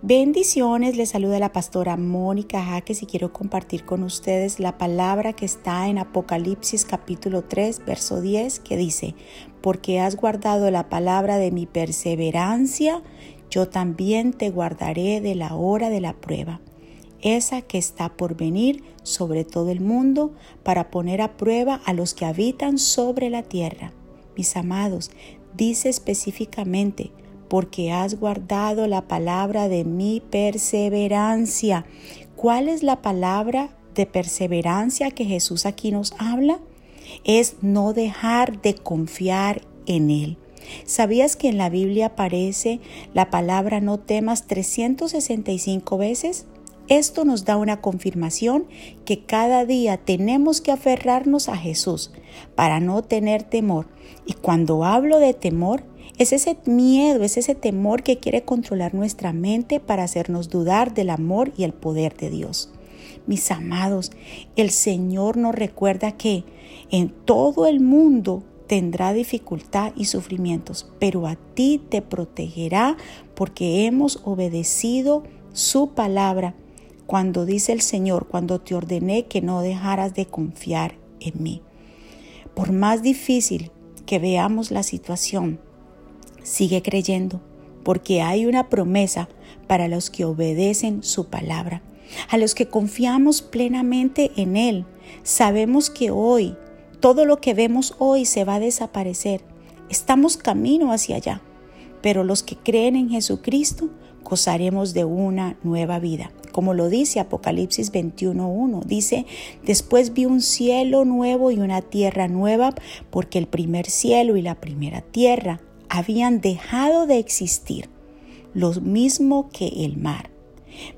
Bendiciones, les saluda la pastora Mónica Jaques y quiero compartir con ustedes la palabra que está en Apocalipsis capítulo 3, verso 10, que dice, porque has guardado la palabra de mi perseverancia, yo también te guardaré de la hora de la prueba, esa que está por venir sobre todo el mundo para poner a prueba a los que habitan sobre la tierra. Mis amados, dice específicamente, porque has guardado la palabra de mi perseverancia. ¿Cuál es la palabra de perseverancia que Jesús aquí nos habla? Es no dejar de confiar en Él. ¿Sabías que en la Biblia aparece la palabra no temas 365 veces? Esto nos da una confirmación que cada día tenemos que aferrarnos a Jesús para no tener temor. Y cuando hablo de temor, es ese miedo, es ese temor que quiere controlar nuestra mente para hacernos dudar del amor y el poder de Dios. Mis amados, el Señor nos recuerda que en todo el mundo tendrá dificultad y sufrimientos, pero a ti te protegerá porque hemos obedecido su palabra cuando dice el Señor, cuando te ordené que no dejaras de confiar en mí. Por más difícil que veamos la situación, sigue creyendo, porque hay una promesa para los que obedecen su palabra, a los que confiamos plenamente en Él. Sabemos que hoy, todo lo que vemos hoy se va a desaparecer. Estamos camino hacia allá, pero los que creen en Jesucristo gozaremos de una nueva vida. Como lo dice Apocalipsis 21.1, dice, después vi un cielo nuevo y una tierra nueva, porque el primer cielo y la primera tierra habían dejado de existir, lo mismo que el mar.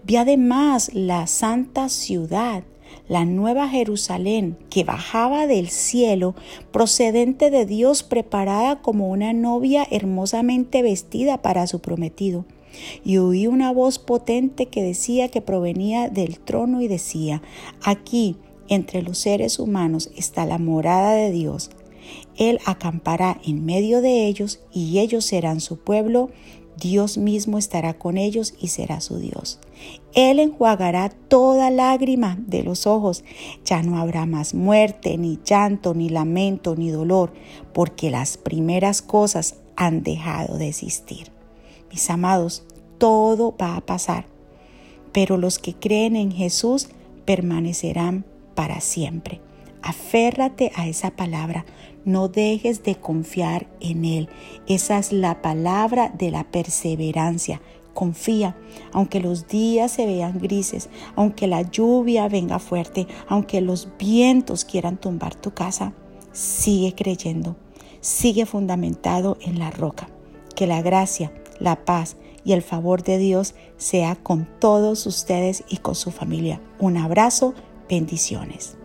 Vi además la santa ciudad, la nueva Jerusalén, que bajaba del cielo, procedente de Dios, preparada como una novia hermosamente vestida para su prometido. Y oí una voz potente que decía que provenía del trono y decía, aquí, entre los seres humanos, está la morada de Dios él acampará en medio de ellos y ellos serán su pueblo. Dios mismo estará con ellos y será su Dios. Él enjuagará toda lágrima de los ojos. Ya no habrá más muerte, ni llanto, ni lamento, ni dolor, porque las primeras cosas han dejado de existir. Mis amados, todo va a pasar, pero los que creen en Jesús permanecerán para siempre. Aférrate a esa palabra. No dejes de confiar en Él. Esa es la palabra de la perseverancia. Confía, aunque los días se vean grises, aunque la lluvia venga fuerte, aunque los vientos quieran tumbar tu casa, sigue creyendo, sigue fundamentado en la roca. Que la gracia, la paz y el favor de Dios sea con todos ustedes y con su familia. Un abrazo, bendiciones.